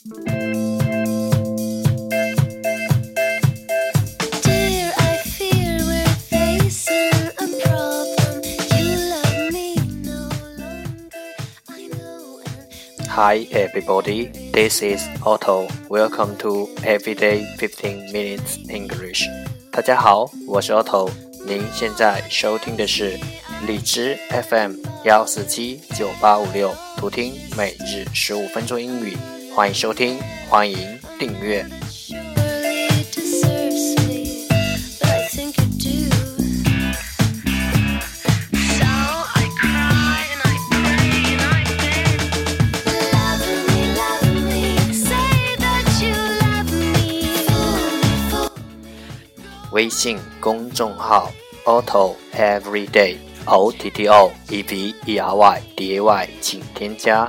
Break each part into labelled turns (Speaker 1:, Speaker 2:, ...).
Speaker 1: Hi everybody, this is Otto. Welcome to Everyday 15 Minutes English. 大家好，我是 Otto。您现在收听的是荔枝 FM 幺四七九八五六，图听每日十五分钟英语。欢迎收听，欢迎订阅。微信公众号 Otto Everyday O T T O E V E R Y D A Y，请添加，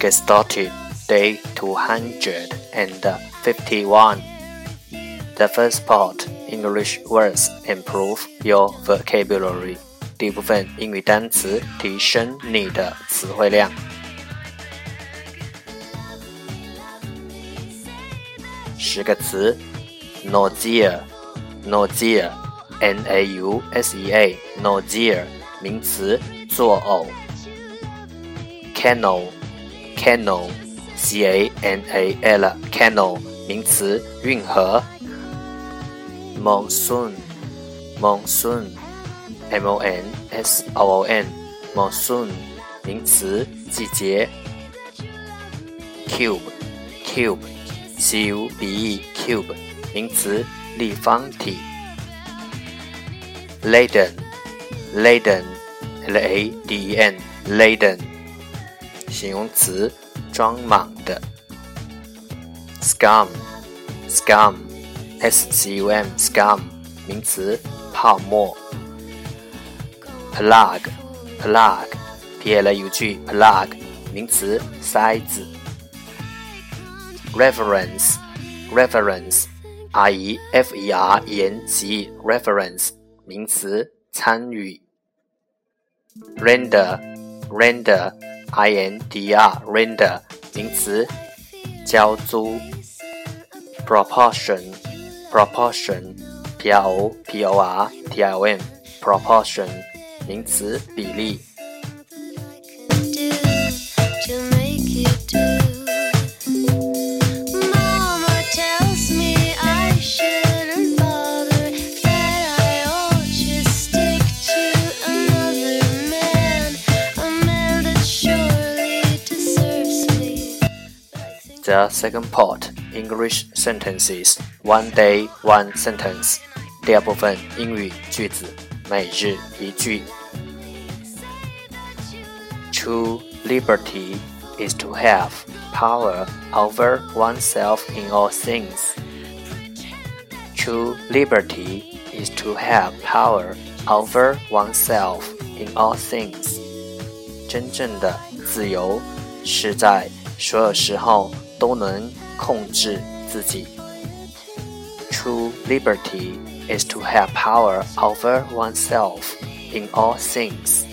Speaker 1: get started. Day 251. The first part, English words improve your vocabulary. 第一部分英语单词，提升你的词汇量。十个词，nausea，nausea，n a u s e a，nausea，名词，作呕。Canal, Canal, c a n a l, canal 名词，运河。Monsoon, monsoon, m o n s o o n, monsoon 名词，季节。Cube, cube, c u b e, cube 名词，立方体。Laden, laden, l a d e n, laden 形容词，装满的。scum，scum，s c u m，scum，名词，泡沫。plug，plug，p l u g，plug，名词，塞子。reference，reference，r-e-f-e-r-e-n-c，reference，名词，参与。render，render。I N D R render 名词，交租。proportion proportion P R O P O R T I O N proportion 名词，比例。The second part English sentences one day one sentence 第二部分英语句子每日一句。True liberty is to have power over oneself in all things. True liberty is to have power over oneself in all things. 真正的自由是在所有时候 都能控制自己。True liberty is to have power over oneself in all things.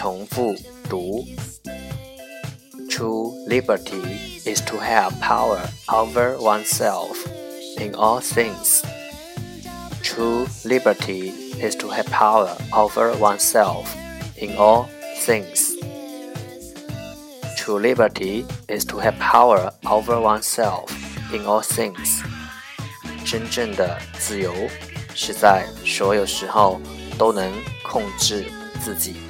Speaker 1: 重复读。True liberty is to have power over oneself in all things. True liberty is to have power over oneself in all things. True liberty is to have power over oneself in all things. 真正的自由是在所有时候都能控制自己。